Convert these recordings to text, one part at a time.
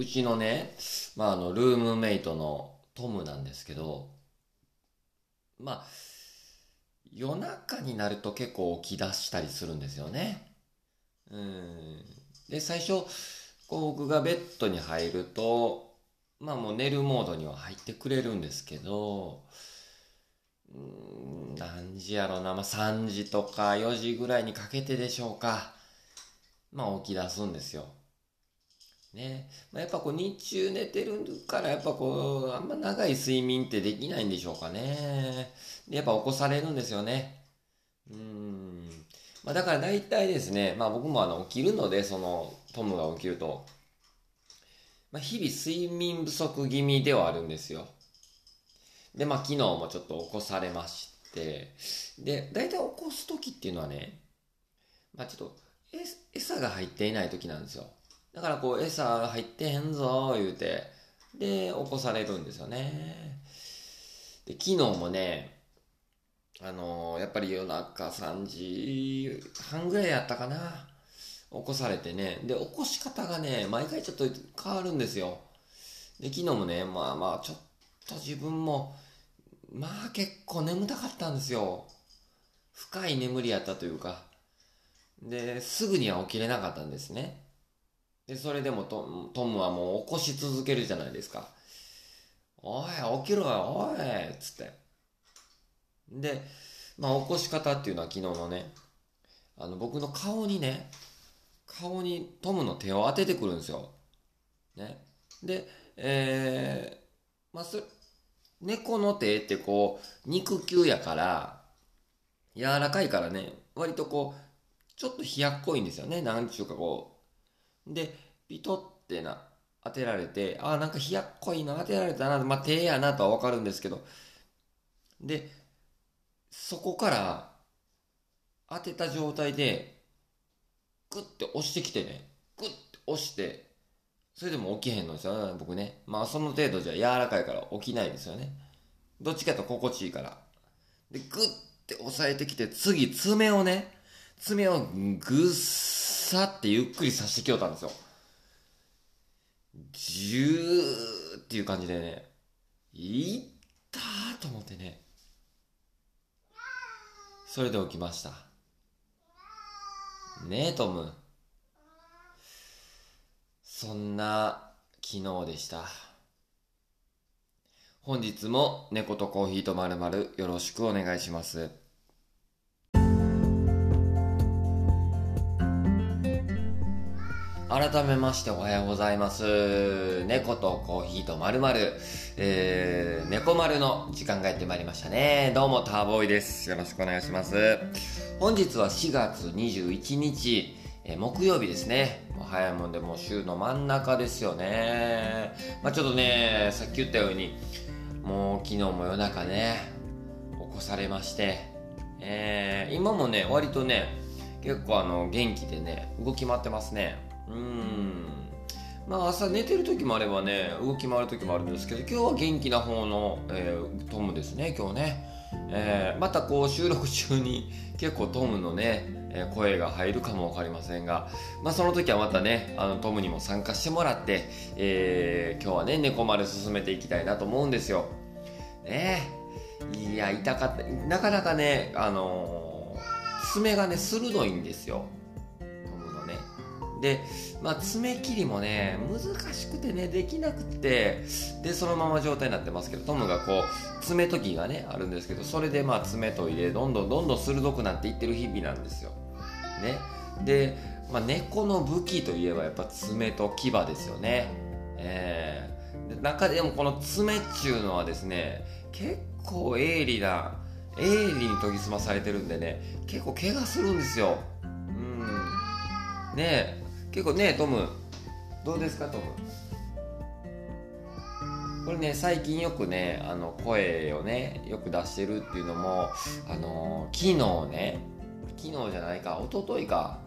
うちのね、まあ、あの、ルームメイトのトムなんですけど、まあ、夜中になると結構起き出したりするんですよね。うん。で、最初、こう僕がベッドに入ると、まあもう寝るモードには入ってくれるんですけど、うん、何時やろな、まあ3時とか4時ぐらいにかけてでしょうか。まあ起き出すんですよ。ね。まあ、やっぱこう日中寝てるからやっぱこう、あんま長い睡眠ってできないんでしょうかね。で、やっぱ起こされるんですよね。うん。まあだから大体ですね、まあ僕もあの起きるので、そのトムが起きると、まあ日々睡眠不足気味ではあるんですよ。で、まあ昨日もちょっと起こされまして、で、大体起こす時っていうのはね、まあちょっと、餌が入っていない時なんですよ。だからこう、餌入ってへんぞ、言うて、で、起こされるんですよね。で、昨日もね、あのー、やっぱり夜中3時半ぐらいやったかな。起こされてね。で、起こし方がね、毎回ちょっと変わるんですよ。で、昨日もね、まあまあ、ちょっと自分も、まあ結構眠たかったんですよ。深い眠りやったというか。で、すぐには起きれなかったんですね。で、それでもトトムはもう起こし続けるじゃないですか。おい、起きろよ、おいつって。で、まあ起こし方っていうのは昨日のね、あの僕の顔にね、顔にトムの手を当ててくるんですよ。ね。で、えー、まあ、そ、猫の手ってこう、肉球やから、柔らかいからね、割とこう、ちょっと冷やっこいんですよね。なんちゅうかこう。で、ピトってな、当てられて、ああ、なんか冷やっこいの当てられたな、まあ、手やなとはわかるんですけど、で、そこから当てた状態で、グッて押してきてね、グッて押して、それでも起きへんのですよ、僕ね。まあその程度じゃ柔らかいから起きないですよね。どっちかと心地いいから。で、グッて押さえてきて、次爪をね、爪をぐっさってゆっくり刺してきよったんですよ。ジューっていう感じでね、いったーと思ってね、それで起きました。ねえ、トム。そんな昨日でした。本日も猫とコーヒーとまるまるよろしくお願いします。改めましておはようございます。猫とコーヒーとまるまる、えー、猫丸の時間がやってまいりましたね。どうも、ターボーイです。よろしくお願いします。本日は4月21日、えー、木曜日ですね。もう早いもんでもう週の真ん中ですよね。まあちょっとね、さっき言ったように、もう昨日も夜中ね、起こされまして、えー、今もね、割とね、結構あの、元気でね、動き回ってますね。うん。まあ朝寝てる時もあればね動き回る時もあるんですけど今日は元気な方の、えー、トムですね今日ね、えー、またこう収録中に結構トムのね、え、声が入るかも分かりませんが、まあ、その時はまたねあのトムにも参加してもらって、えー、今日はね猫丸進めていきたいなと思うんですよ。ね。いや痛かった。なかなかねあの爪がね鋭いんですよ。で、まあ、爪切りもね、難しくてね、できなくて、で、そのまま状態になってますけど、トムがこう、爪研ぎがね、あるんですけど、それでまあ、爪研いで、どんどんどんどん鋭くなっていってる日々なんですよ。ね。で、まあ、猫の武器といえば、やっぱ爪と牙ですよね。えー、中でもこの爪っちゅうのはですね、結構鋭利な、鋭利に研ぎ澄まされてるんでね、結構怪我するんですよ。うん。ね結構ねトム。どうですかトム？これね最近よくねあの声をねよく出してるっていうのもあの昨日ね昨日じゃないか一昨日か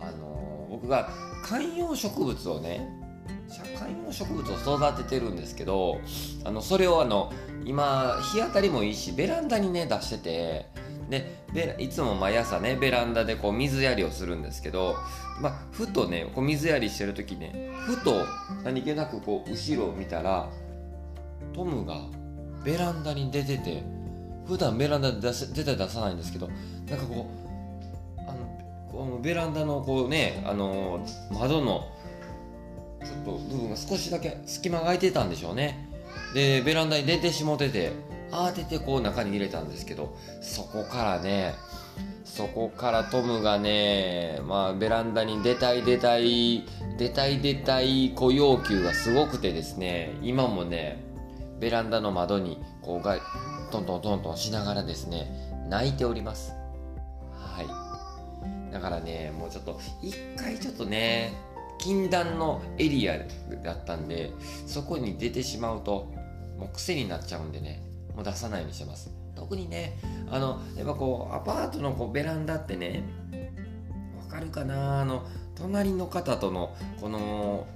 あの僕が観葉植物をね観葉植物を育ててるんですけどあのそれをあの今日当たりもいいしベランダにね出しててでいつも毎朝ねベランダでこう水やりをするんですけど、まあ、ふとねこう水やりしてる時ねふと何気なくこう後ろを見たらトムがベランダに出てて普段ベランダで出せ出て出さないんですけどなんかこうあのこのベランダのこうねあの窓のちょっと部分が少しだけ隙間が空いてたんでしょうね。でベランダに出てしもてて慌ててこう中に入れたんですけどそこからねそこからトムがね、まあ、ベランダに出たい出たい出たい出たいこう要求がすごくてですね今もねベランダの窓にこうがトントントントンしながらですね泣いております。はい。だからねもうちょっと一回ちょっとね禁断のエリアだったんでそこに出てしまうともう癖になっちゃうんでね。もう出さないようにしてます。特にねあのやっぱこうアパートのこうベランダってねわかるかな？あの隣の方とのこの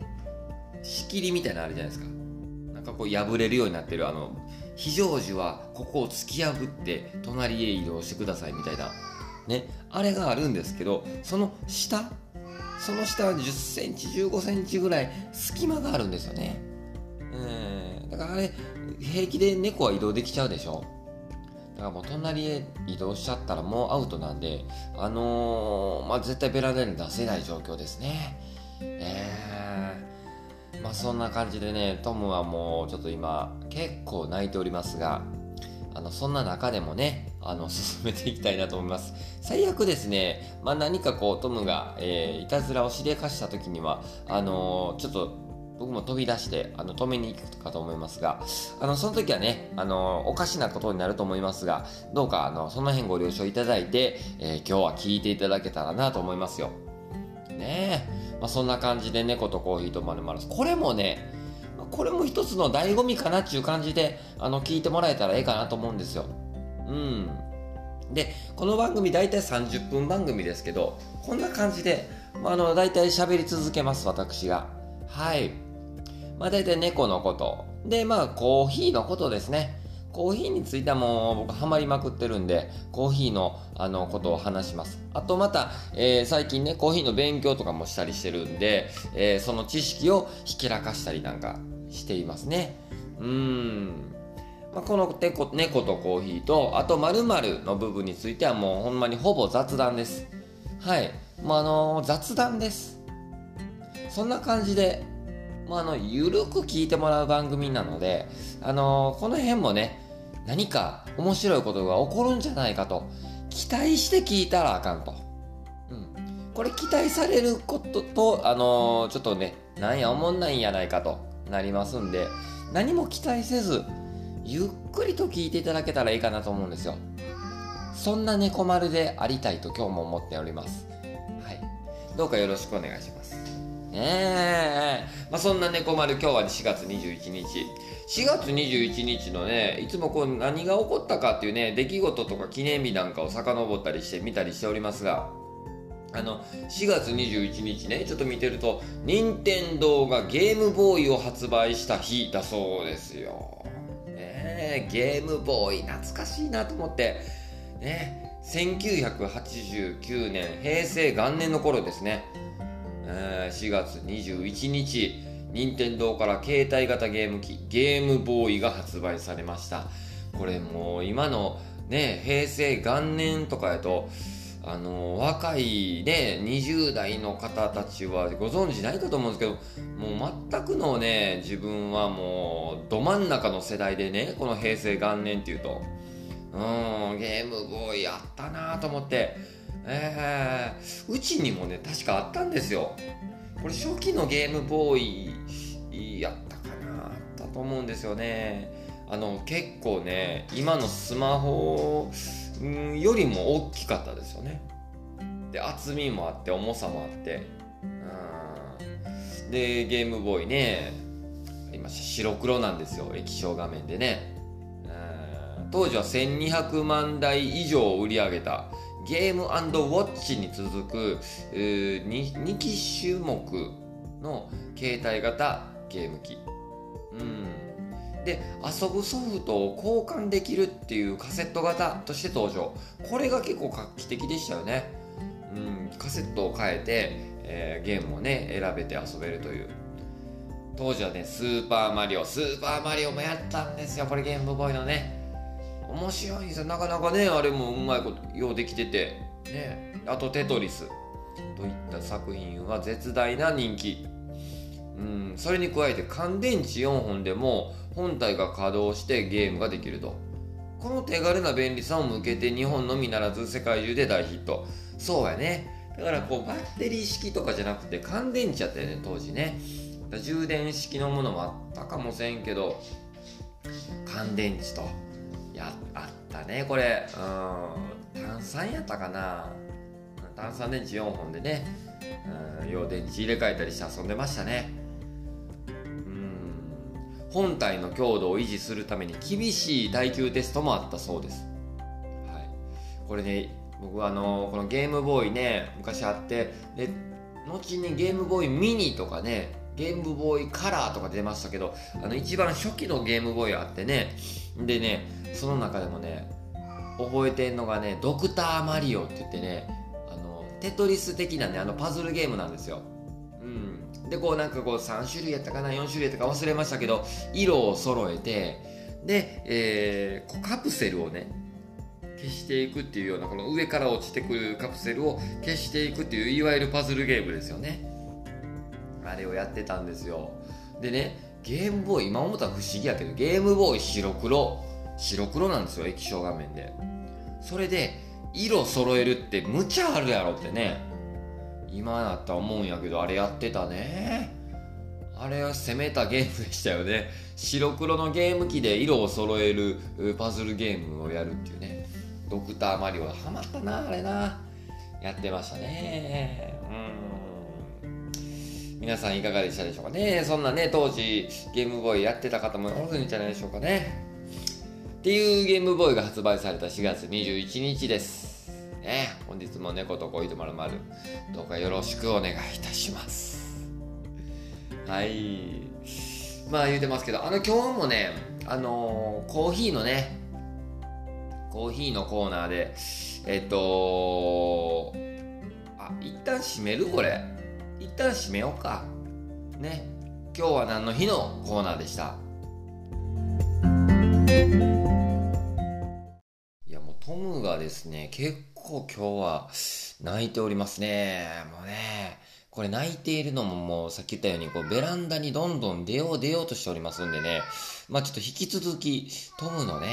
仕切りみたいなのあるじゃないですか。なんかこう破れるようになってるあの非常時はここを突き破って隣へ移動してくださいみたいなねあれがあるんですけどその下その下は10センチ15センチぐらい隙間があるんですよね。うだからあれ平気で猫は移動できちゃうでしょ？だからもう隣へ移動しちゃったらもうアウトなんであのー、まあ絶対ベランダに出せない状況ですね。えー、まあそんな感じでねトムはもうちょっと今結構泣いておりますがあのそんな中でもねあの 進めていきたいなと思います。最悪ですね、まあ、何かこうトムが、えー、いたずらをしでかした時にはあのー、ちょっと僕も飛び出してあの止めに行くかと思いますがあのその時はねあのおかしなことになると思いますがどうかあのその辺ご了承いただいて、えー、今日は聞いていただけたらなと思いますよ。ねえ、まあ、そんな感じで猫とコーヒーとまるまるこれもねこれも一つの醍醐味かなっていう感じであの聞いてもらえたらええかなと思うんですよ。うん。でこの番組大体30分番組ですけどこんな感じで、まあ、あの大体喋り続けます私が。はい。まあ大体猫のこと。で、まあコーヒーのことですね。コーヒーについてはもう僕ハマりまくってるんで、コーヒーのあのことを話します。あとまた、えー、最近ね、コーヒーの勉強とかもしたりしてるんで、えー、その知識をひけらかしたりなんかしていますね。うーん。まあ、この猫猫とコーヒーと、あと〇〇の部分についてはもうほんまにほぼ雑談です。はい。もうあのー、雑談です。そんな感じでもうあの、ゆるく聞いてもらう番組なので、あの、この辺もね、何か面白いことが起こるんじゃないかと、期待して聞いたらあかんと。うん。これ期待されることと、あの、ちょっとね、なんや思んないんやないかとなりますんで、何も期待せず、ゆっくりと聞いていただけたらいいかなと思うんですよ。そんな猫丸でありたいと今日も思っております。はい。どうかよろしくお願いします。ね。まあ、そんな猫丸、今日は4月21日。4月21日のね、いつもこう何が起こったかっていうね、出来事とか記念日なんかを遡ったりして見たりしておりますが、あの、4月21日ね、ちょっと見てると、任天堂がゲームボーイを発売した日だそうですよ。ねゲームボーイ懐かしいなと思って、ね、1989年、平成元年の頃ですね。4月21日、任天堂から携帯型ゲーム機、ゲームボーイが発売されました。これもう今のね、平成元年とかやと、あの、若いね、20代の方たちはご存知ないかと思うんですけど、もう全くのね、自分はもう、ど真ん中の世代でね、この平成元年っていうと、うん、ゲームボーイあったなと思って、えー、うちにもね、確かあったんですよ。これ初期のゲームボーイやったかなあったと思うんですよね。あの、結構ね、今のスマホよりも大きかったですよね。で、厚みもあって、重さもあって。で、ゲームボーイね、今白黒なんですよ。液晶画面でね。当時は1200万台以上売り上げたゲームウォッチに続く 2, 2機種目の携帯型ゲーム機。うん。で遊ぶソフトを交換できるっていうカセット型として登場。これが結構画期的でしたよね。うん。カセットを変えて、えー、ゲームをね選べて遊べるという。当時はねスーパーマリオスーパーマリオもやったんですよ。これゲームボーイのね。面白いんですよ。なかなかねあれもうまいことようできてて。ね。あとテトリス。といった作品は絶大な人気。うん。それに加えて乾電池4本でも本体が稼働してゲームができると。この手軽な便利さを向けて日本のみならず世界中で大ヒット。そうやね。だからこうバッテリー式とかじゃなくて乾電池やったよね当時ね。充電式のものもあったかもせんけど乾電池とやあったねこれ。うん。炭酸やったかな。炭酸電池4本でね。うん。用電池入れ替えたりして遊んでましたね。うん。本体の強度を維持するために厳しい耐久テストもあったそうです、はい、これね僕はあのこのゲームボーイね昔あってで後にゲームボーイミニとかねゲームボーイカラーとか出ましたけどあの一番初期のゲームボーイあってね。でねその中でもね覚えてんのがねドクターマリオって言ってねあのテトリス的なねあのパズルゲームなんですよ。うん。でこうなんかこう3種類やったかな4種類やったか忘れましたけど色を揃えてで、えー、カプセルをね消していくっていうようなこの上から落ちてくるカプセルを消していくっていういわゆるパズルゲームですよね。あれをやってたんですよ。でねゲームボーイ今思ったら不思議やけどゲームボーイ白黒。白黒なんですよ液晶画面で。それで色揃えるって無茶あるやろってね。今だったら思うんやけどあれやってたね。あれは攻めたゲームでしたよね。白黒のゲーム機で色を揃えるパズルゲームをやるっていうね。ドクターマリオハマったなあれな。やってましたね。うん。皆さんいかがでしたでしょうかね。そんなね当時ゲームボーイやってた方もおるんじゃないでしょうかね。っていうゲームボーイが発売された4月21日です。ね、本日も猫と恋とまるまるどうかよろしくお願いいたします。はい。まあ言うてますけど、あの今日もね、あのー、コーヒーのね、コーヒーのコーナーで、えっと、あ、一旦閉めるこれ。一旦閉めようか。ね。今日は何の日のコーナーでした？ですね、結構今日は泣いておりますね。もうね、これ泣いているのももうさっき言ったようにこうベランダにどんどん出よう出ようとしておりますんでね、まあちょっと引き続きトムのね、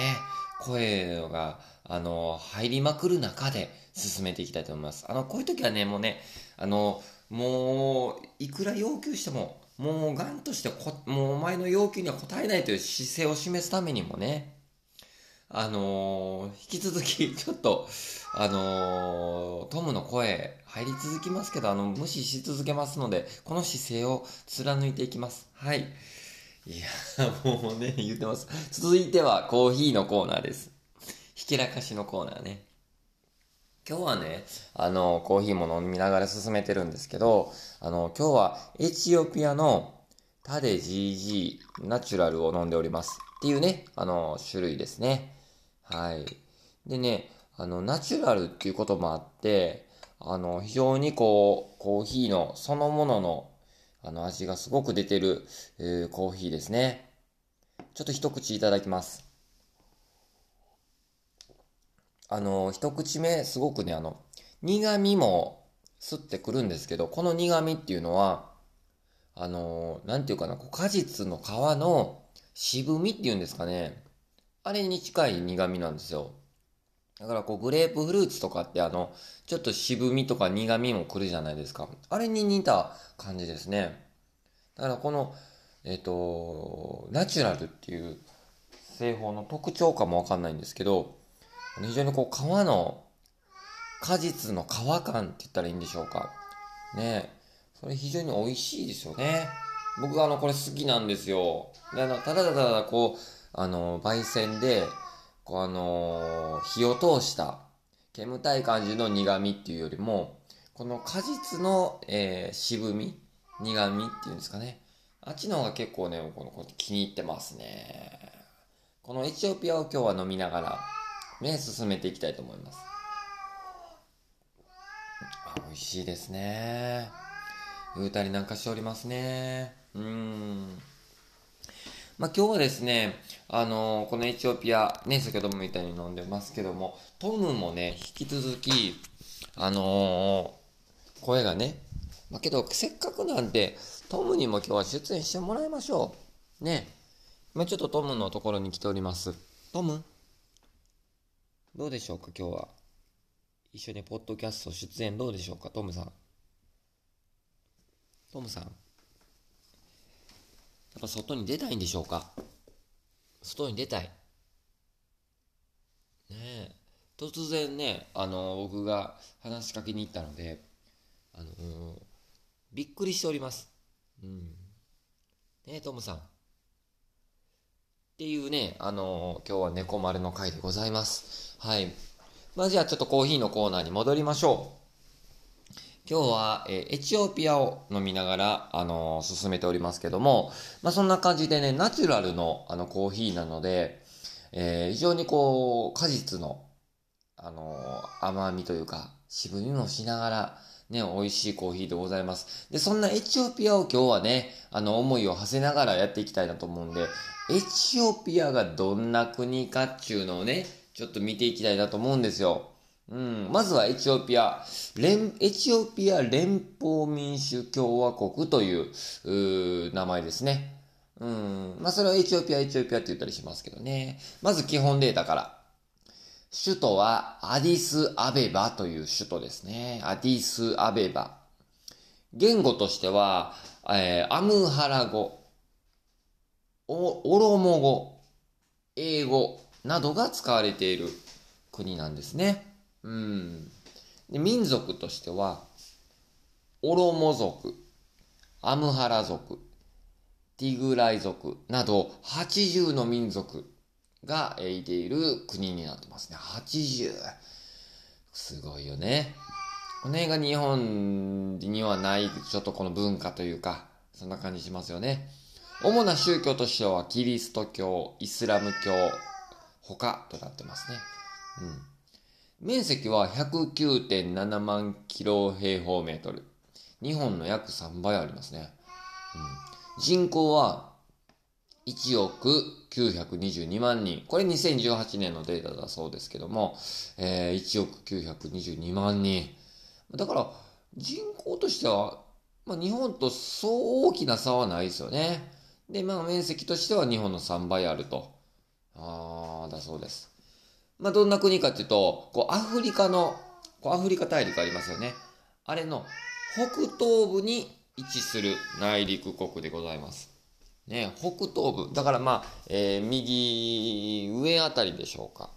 声があの、入りまくる中で進めていきたいと思います。あの、こういう時はね、もうね、あの、もう、いくら要求しても、もう、ガンとして、もうお前の要求には応えないという姿勢を示すためにもね、あのー、引き続き、ちょっと、あのー、トムの声入り続きますけど、あの、無視し続けますので、この姿勢を貫いていきます。はい。いや、もうね、言ってます。続いてはコーヒーのコーナーです。ひけらかしのコーナーね。今日はね、あの、コーヒーも飲みながら進めてるんですけど、あの、今日はエチオピアのタデ GG ナチュラルを飲んでおります。っていうね、あの、種類ですね。はい。でね、あの、ナチュラルっていうこともあって、あの、非常にこう、コーヒーのそのものの、あの、味がすごく出てる、えー、コーヒーですね。ちょっと一口いただきます。あの、一口目、すごくね、あの、苦味も吸ってくるんですけど、この苦味っていうのは、あの、なんていうかな、果実の皮の渋みっていうんですかね。あれに近い苦味なんですよ。だからこうグレープフルーツとかってあの、ちょっと渋みとか苦味も来るじゃないですか。あれに似た感じですね。だからこの、えっ、ー、と、ナチュラルっていう製法の特徴かもわかんないんですけど、非常にこう皮の果実の皮感って言ったらいいんでしょうか。ねそれ非常に美味しいですよね。僕はあの、これ好きなんですよ。で、あの、ただただこう、あの、焙煎で、こうあの、火を通した、煙たい感じの苦味っていうよりも、この果実の、えー、渋み、苦味っていうんですかね。あっちの方が結構ね、このこ気に入ってますね。このエチオピアを今日は飲みながら、ね、進めていきたいと思います。あ美味しいですね。うたりなんかしておりますね。うん。まあ、今日はですね、あのー、このエチオピア、ね、先ほども言ったように飲んでますけども、トムもね、引き続き、あのー、声がね、まあ、けど、せっかくなんで、トムにも今日は出演してもらいましょう。ね。今ちょっとトムのところに来ております。トムどうでしょうか、今日は。一緒にポッドキャスト出演どうでしょうか、トムさん。トムさん。やっぱ外に出たいんでしょうか？外に出たい。ねえ。突然ね、あの、僕が話しかけに行ったので、あのー、びっくりしております。うん。ねえ、トムさん。っていうね、あの、今日は猫丸の回でございます。はい。まあ、じゃあちょっとコーヒーのコーナーに戻りましょう。今日は、え、エチオピアを飲みながら、あのー、進めておりますけども、まあ、そんな感じでね、ナチュラルの、あの、コーヒーなので、えー、非常にこう、果実の、あの甘みというか、渋みもしながら、ね、美味しいコーヒーでございます。で、そんなエチオピアを今日はね、あの、思いを馳せながらやっていきたいなと思うんで、エチオピアがどんな国かっちゅうのをね、ちょっと見ていきたいなと思うんですよ。うん、まずはエチオピア、連、エチオピア連邦民主共和国という、う名前ですね。うん、まあそれはエチオピア、エチオピアって言ったりしますけどね。まず基本データから。首都はアディスアベバという首都ですね。アディスアベバ。言語としては、えー、アムハラ語、オロモ語、英語などが使われている国なんですね。うん。で民族としては、オロモ族、アムハラ族、ティグライ族など80の民族がいている国になってますね。80。すごいよね。この辺が日本にはない、ちょっとこの文化というか、そんな感じしますよね。主な宗教としては、キリスト教、イスラム教、他となってますね。うん。面積は109.7万キロ平方メートル。日本の約3倍ありますね。うん、人口は1億922万人。これ2018年のデータだそうですけども、えー、1億922万人。だから、人口としては、まあ、日本とそう大きな差はないですよね。で、まあ、面積としては日本の3倍あると。ああ、だそうです。まあ、どんな国かっていうと、こう、アフリカの、こう、アフリカ大陸ありますよね。あれの北東部に位置する内陸国でございます。ね、北東部。だからまあ、えー、右上あたりでしょうか。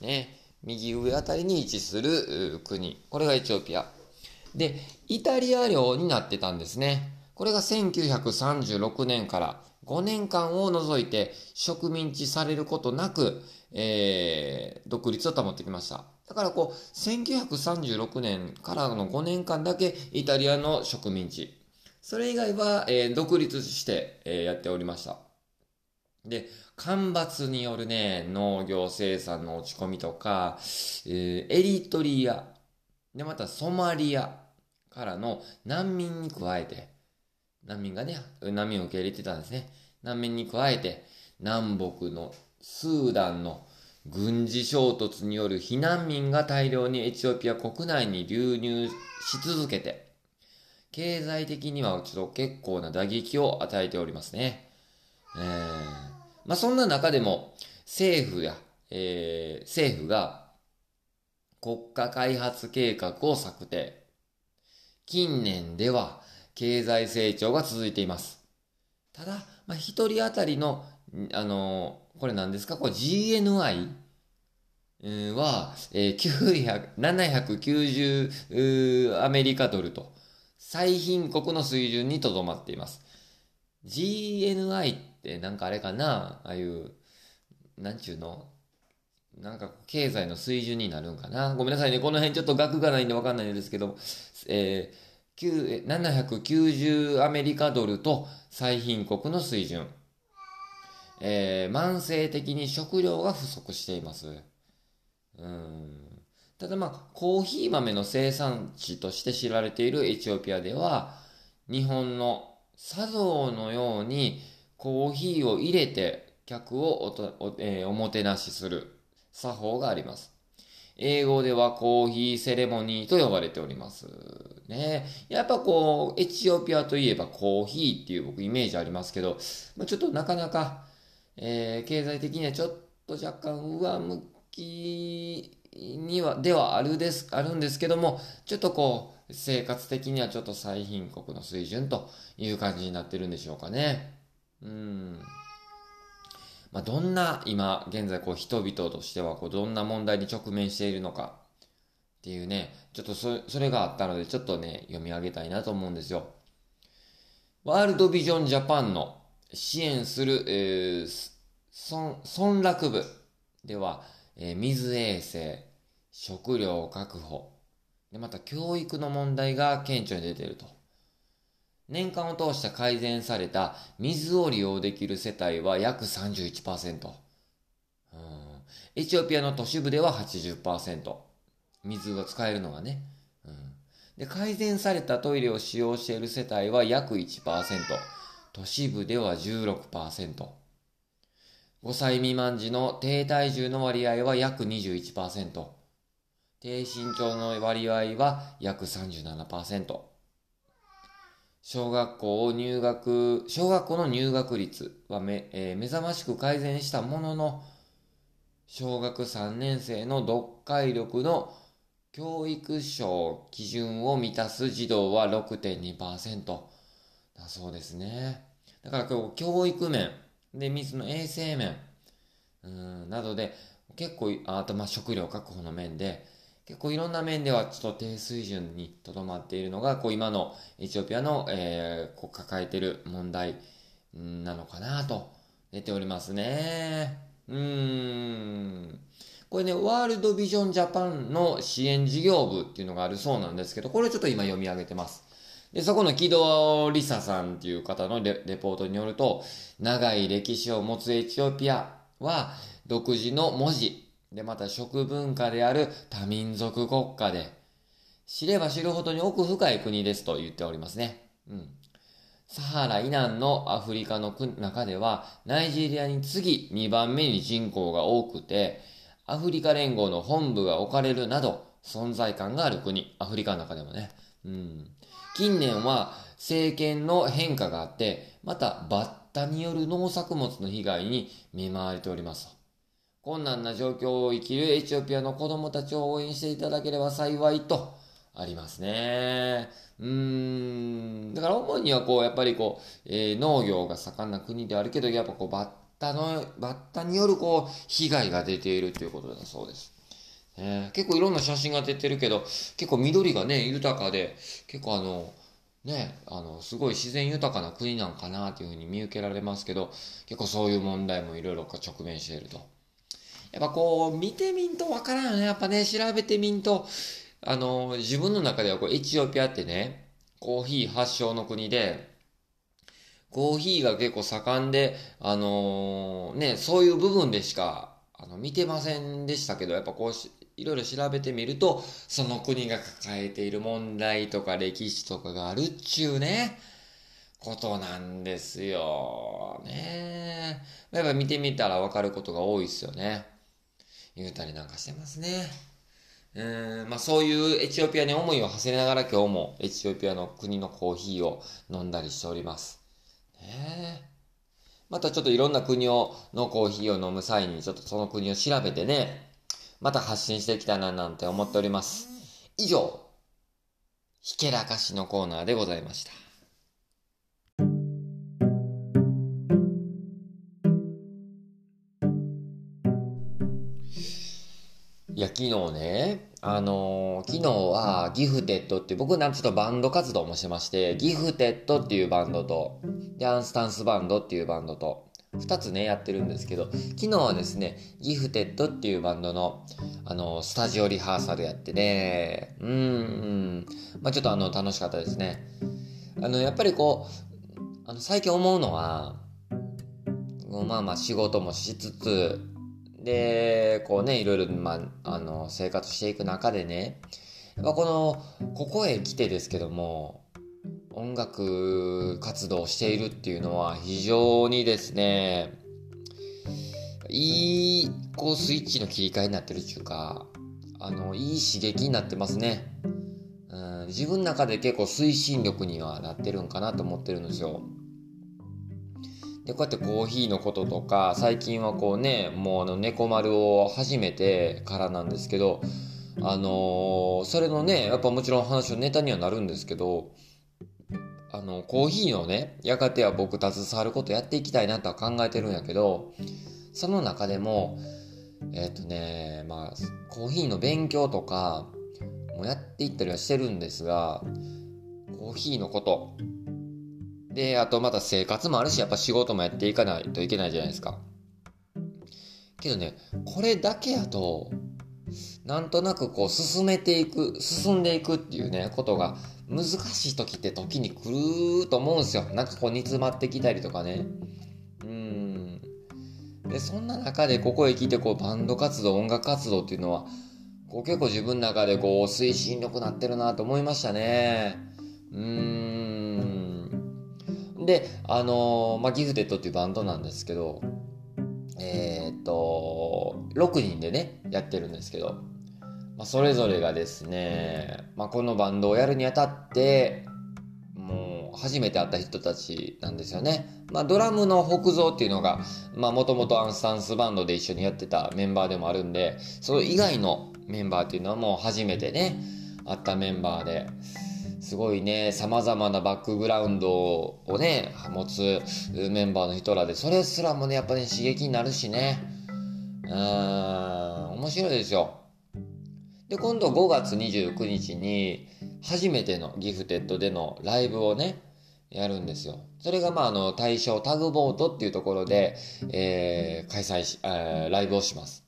ね、右上あたりに位置する国。これがエチオピア。で、イタリア領になってたんですね。これが1936年から5年間を除いて植民地されることなく、えー、独立を保ってきました。だからこう、1936年からの5年間だけイタリアの植民地。それ以外は、えー、独立して、えー、やっておりました。で、干ばつによるね、農業生産の落ち込みとか、えー、エリトリア、で、またソマリアからの難民に加えて、難民がね、難民を受け入れてたんですね。難民に加えて、南北のスーダンの軍事衝突による避難民が大量にエチオピア国内に流入し続けて、経済的にはちょっと結構な打撃を与えておりますね。えー、まあそんな中でも政府や、えー、政府が国家開発計画を策定。近年では経済成長が続いています。ただ、まあ、一人当たりの、あの、これ何ですか？これ GNI は、えー、790アメリカドルと。最貧国の水準にとどまっています。GNI ってなんかあれかな？ああいう、なんちゅうの？なんか経済の水準になるんかな？ごめんなさいね。この辺ちょっと額がないんでわかんないんですけど、えー、790アメリカドルと最貧国の水準。えー、慢性的に食料が不足しています。うんただまあ、コーヒー豆の生産地として知られているエチオピアでは、日本の茶道のようにコーヒーを入れて客をおとお,、えー、おもてなしする作法があります。英語ではコーヒーセレモニーと呼ばれております。ね。やっぱこう、エチオピアといえばコーヒーっていう僕イメージありますけど、ちょっとなかなか、えー、経済的にはちょっと若干上向きには、ではあるです、あるんですけども、ちょっとこう、生活的にはちょっと最貧国の水準という感じになってるんでしょうかね。うん。まあ、どんな今現在こう人々としてはこうどんな問題に直面しているのかっていうね、ちょっとそそれがあったのでちょっとね、読み上げたいなと思うんですよ。ワールドビジョンジャパンの支援する、えー、村落部では、えー、水衛生、食料確保、でまた教育の問題が顕著に出ていると。年間を通して改善された水を利用できる世帯は約31%。うん、エチオピアの都市部では80%。水が使えるのがね。うん、で改善されたトイレを使用している世帯は約1%。都市部では16%。5歳未満児の低体重の割合は約21%。低身長の割合は約37%。小学校を入学、小学校の入学率はめ、えー、目覚ましく改善したものの、小学3年生の読解力の教育省基準を満たす児童は6.2%だそうですね。だからこう教育面で水の衛生面うんなどで結構あとまあ食料確保の面で結構いろんな面ではちょっと低水準にとどまっているのが、こう今のエチオピアの、えー、こう抱えている問題なのかなと出ておりますね。うーん。これね、ワールドビジョンジャパンの支援事業部っていうのがあるそうなんですけど、これちょっと今読み上げてます。で、そこの木戸リサさんっていう方のレレポートによると、長い歴史を持つエチオピアは、独自の文字、で、また食文化である多民族国家で、知れば知るほどに奥深い国ですと言っておりますね。うん。サハラ以南のアフリカの中では、ナイジェリアに次2番目に人口が多くて、アフリカ連合の本部が置かれるなど、存在感がある国。アフリカの中でもね。うん。近年は政権の変化があって、またバッタによる農作物の被害に見舞われております。困難な状況を生きるエチオピアの子供たちを応援していただければ幸いとありますね。うーん。だから主にはこう、やっぱりこう、えー、農業が盛んな国ではあるけど、やっぱこう、バッタの、バッタによるこう、被害が出ているということだそうです。えー、結構いろんな写真が出てるけど、結構緑がね、豊かで、結構あの、ね、あの、すごい自然豊かな国なんかなというふうに見受けられますけど、結構そういう問題もいろいろ直面していると。やっぱこう、見てみんとわからんよね。やっぱね、調べてみんと、あの、自分の中ではこう、エチオピアってね、コーヒー発祥の国で、コーヒーが結構盛んで、あのー、ね、そういう部分でしか、あの、見てませんでしたけど、やっぱこういろいろ調べてみると、その国が抱えている問題とか歴史とかがあるっちゅうね、ことなんですよ。ねやっぱ見てみたらわかることが多いですよね。言うたりなんかしてますね。うん、まあそういうエチオピアに思いを馳せながら今日もエチオピアの国のコーヒーを飲んだりしております。ねまたちょっといろんな国をのコーヒーを飲む際にちょっとその国を調べてね、また発信していきたいななんて思っております。以上、ひけらかしのコーナーでございました。いや、昨日ね、あのー、昨日はギフテッドっていう僕なんちょっとバンド活動もしてまして、ギフテッドっていうバンドと、で、アンスタンスバンドっていうバンドと、2つね、やってるんですけど、昨日はですね、ギフテッドっていうバンドの、あの、スタジオリハーサルやってね、うん、まあちょっとあの、楽しかったですね。あの、やっぱりこう、あの、最近思うのは、まあまあ仕事もしつつ、で、こうね、いろいろ、まあ、あの、生活していく中でね、やっぱこの、ここへ来てですけども、音楽活動をしているっていうのは非常にですね、いい、こう、スイッチの切り替えになってるっていうか、あの、いい刺激になってますね。うん、自分の中で結構推進力にはなってるんかなと思ってるんですよ。で、こうやってコーヒーのこととか、最近はこうね、もうあの、猫丸を始めてからなんですけど、あのー、それのね、やっぱもちろん話のネタにはなるんですけど、あの、コーヒーのね、やがては僕携わることやっていきたいなとは考えてるんやけど、その中でも、えっ、ー、とね、まあ、コーヒーの勉強とか、もやっていったりはしてるんですが、コーヒーのこと、で、あとまた生活もあるし、やっぱ仕事もやっていかないといけないじゃないですか。けどね、これだけやと、なんとなくこう進めていく、進んでいくっていうね、ことが難しい時って時に来ると思うんですよ。なんかこう煮詰まってきたりとかね。うん。で、そんな中でここへ来てこうバンド活動、音楽活動っていうのは、こう結構自分の中でこう推進力なってるなと思いましたね。うーん。で、あのー、まあ、ギフテッドっていうバンドなんですけど、えー、っと、6人でね、やってるんですけど、まあ、それぞれがですね、まあ、このバンドをやるにあたって、もう初めて会った人たちなんですよね。まあ、ドラムの北蔵っていうのが、まあ、もともとアンスタンスバンドで一緒にやってたメンバーでもあるんで、それ以外のメンバーっていうのはもう初めてね、会ったメンバーで、すごいね、様々なバックグラウンドをね、持つメンバーの人らで、それすらもね、やっぱね、刺激になるしね。うーん、面白いですよ。で、今度5月29日に、初めてのギフテッドでのライブをね、やるんですよ。それが、まあ、あの、対象タグボートっていうところで、えー、開催し、えー、ライブをします。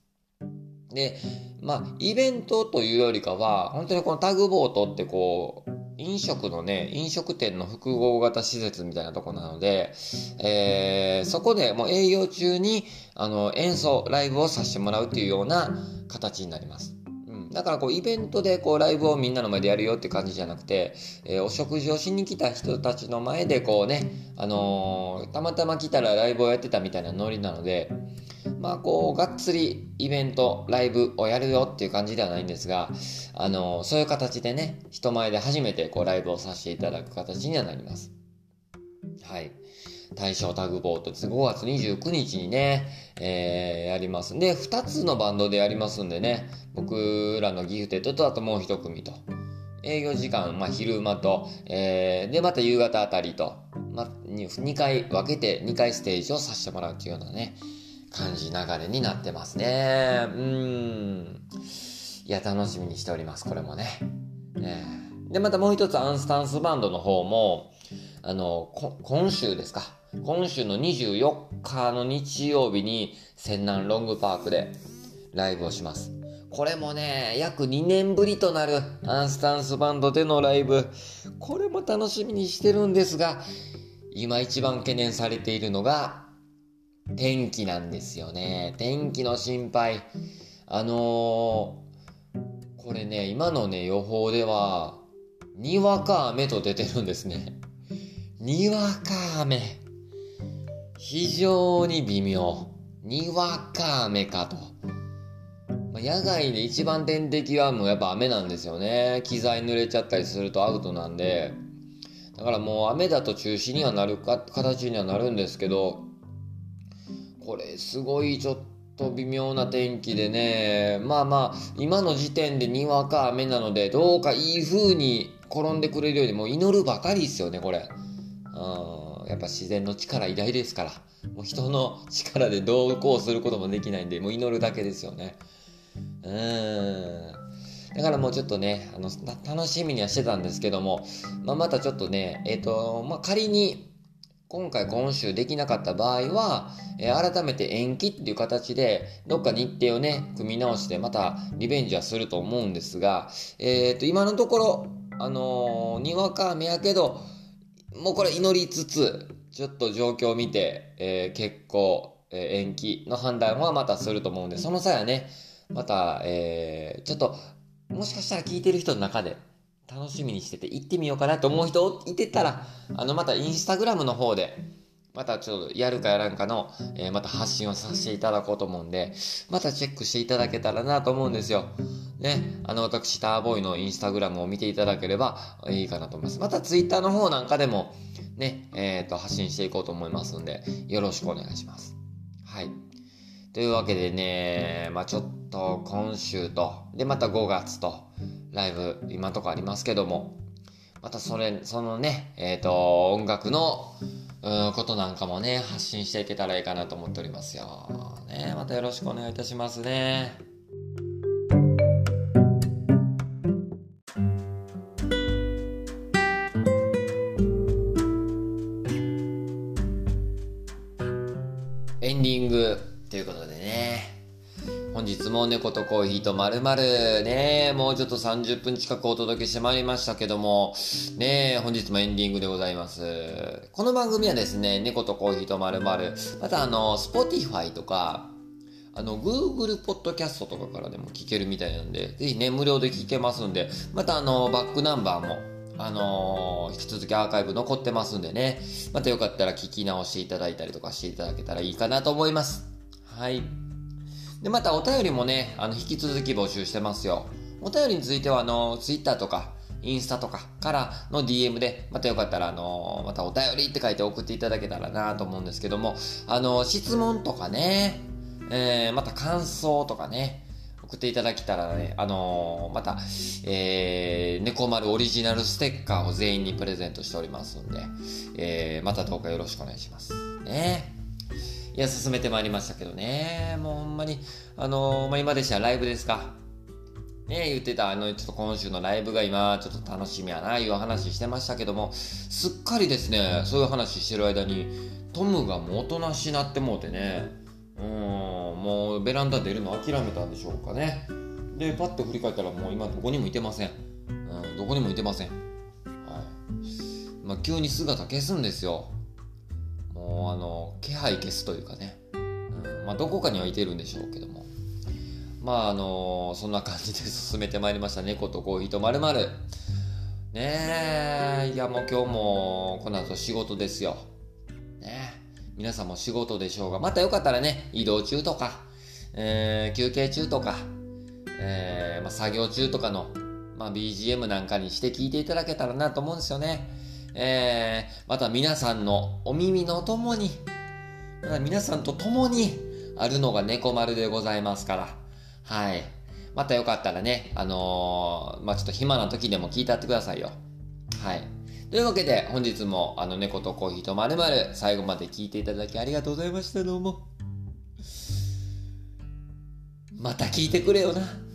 で、まあ、イベントというよりかは、本当にこのタグボートってこう、飲食のね、飲食店の複合型施設みたいなとこなので、えー、そこでもう営業中に、あの、演奏、ライブをさせてもらうっていうような形になります。だからこうイベントでこうライブをみんなの前でやるよって感じじゃなくて、えー、お食事をしに来た人たちの前でこうね、あのー、たまたま来たらライブをやってたみたいなノリなので、まあこう、がっつりイベント、ライブをやるよっていう感じではないんですが、あのー、そういう形でね、人前で初めてこうライブをさせていただく形にはなります。はい。大正タグボートです。5月29日にね、えー、やりますんで、2つのバンドでやりますんでね、僕らのギフテッドとあともう1組と。営業時間、まあ、昼間と、えー、で、また夕方あたりと、まあ、2回分けて2回ステージをさせてもらうっていうようなね、感じ流れになってますね。うん。いや、楽しみにしております、これもね。えー、で、またもう一つアンスタンスバンドの方も、あの、今週ですか。今週の24日の日曜日に、仙南ロングパークでライブをします。これもね、約2年ぶりとなるアンスタンスバンドでのライブ。これも楽しみにしてるんですが、今一番懸念されているのが、天気なんですよね。天気の心配。あのー、これね、今のね、予報では、にわか雨と出てるんですね。にわか雨。非常に微妙。にわか雨かと。ま野外で一番天敵はもうやっぱ雨なんですよね。機材濡れちゃったりするとアウトなんで。だからもう雨だと中止にはなるか、形にはなるんですけど、これすごいちょっと微妙な天気でね、まあまあ、今の時点でにわか雨なので、どうかいい風に転んでくれるようにもう祈るばかりですよね、これ。うん、やっぱ自然の力偉大ですから。もう人の力でどうこうすることもできないんで、もう祈るだけですよね。うーん。だからもうちょっとね、あの、楽しみにはしてたんですけども、まあ、またちょっとね、えっ、ー、と、まあ、仮に、今回今週できなかった場合は、えー、改めて延期っていう形で、どっか日程をね、組み直してまたリベンジはすると思うんですが、えっ、ー、と、今のところ、あの、にわか雨やけど、もうこれ祈りつつ、ちょっと状況を見て、えー、結構、えー、延期の判断はまたすると思うんで、その際はね、また、えー、ちょっと、もしかしたら聞いてる人の中で、楽しみにしてて行ってみようかなと思う人いてたら、あの、またインスタグラムの方で、またちょっとやるかやらんかの、えー、また発信をさせていただこうと思うんで、またチェックしていただけたらなと思うんですよ。ね、あの、私、ターボーイのインスタグラムを見ていただければいいかなと思います。またツイッターの方なんかでも、ね、えっ、ー、と、発信していこうと思いますんで、よろしくお願いします。はい。というわけでね、まあちょっと今週と、で、また5月と、ライブ、今とこありますけども、またそれ、そのね、えっ、ー、と、音楽の、うん、ことなんかもね、発信していけたらいいかなと思っておりますよ。ね、またよろしくお願いいたしますね。猫とコーヒーとまるまるね、もうちょっと30分近くお届けしてまいりましたけども、ね、本日もエンディングでございます。この番組はですね、猫とコーヒーとまるまる、またあの、Spotify とか、あの、Google Podcast とかからでも聞けるみたいなんで、ぜひね、無料で聞けますんで、またあの、バックナンバーも、あのー、引き続きアーカイブ残ってますんでね、またよかったら聞き直していただいたりとかしていただけたらいいかなと思います。はい。で、またお便りもね、あの、引き続き募集してますよ。お便りについては、あの、Twitter とか、インスタとかからの DM で、またよかったら、あの、またお便りって書いて送っていただけたらなと思うんですけども、あの、質問とかね、えー、また感想とかね、送っていただけたらね、あのー、また、えー、猫丸オリジナルステッカーを全員にプレゼントしておりますんで、えー、またどうかよろしくお願いします。ね。いや、進めてまいりましたけどね。もうほんまに、あのー、まあ、今でしたらライブですか。ね言ってた、あの、ちょっと今週のライブが今、ちょっと楽しみやな、いう話してましたけども、すっかりですね、そういう話してる間に、トムがもうおとなしなってもうてね、うん、もうベランダ出るの諦めたんでしょうかね。で、パッと振り返ったらもう今どこにもいてません。うん、どこにもいてません。はい。まあ、急に姿消すんですよ。の気配消すというかね、うんまあ、どこかにはいてるんでしょうけども。まああのそんな感じで進めてまいりました。猫とコーヒーとまるまる。ねえいやもう今日もこの後仕事ですよ。ね皆さんも仕事でしょうが。またよかったらね移動中とか、えー、休憩中とか、えーまあ、作業中とかの、まあ、BGM なんかにして聞いていただけたらなと思うんですよね。えー、また皆さんのお耳のともに、また皆さんと共にあるのが猫丸でございますから、はい。またよかったらね、あのー、まあ、ちょっと暇な時でも聞いてやってくださいよ。はい。というわけで、本日もあの猫とコーヒーとまるまる最後まで聞いていただきありがとうございました。どうも。また聞いてくれよな。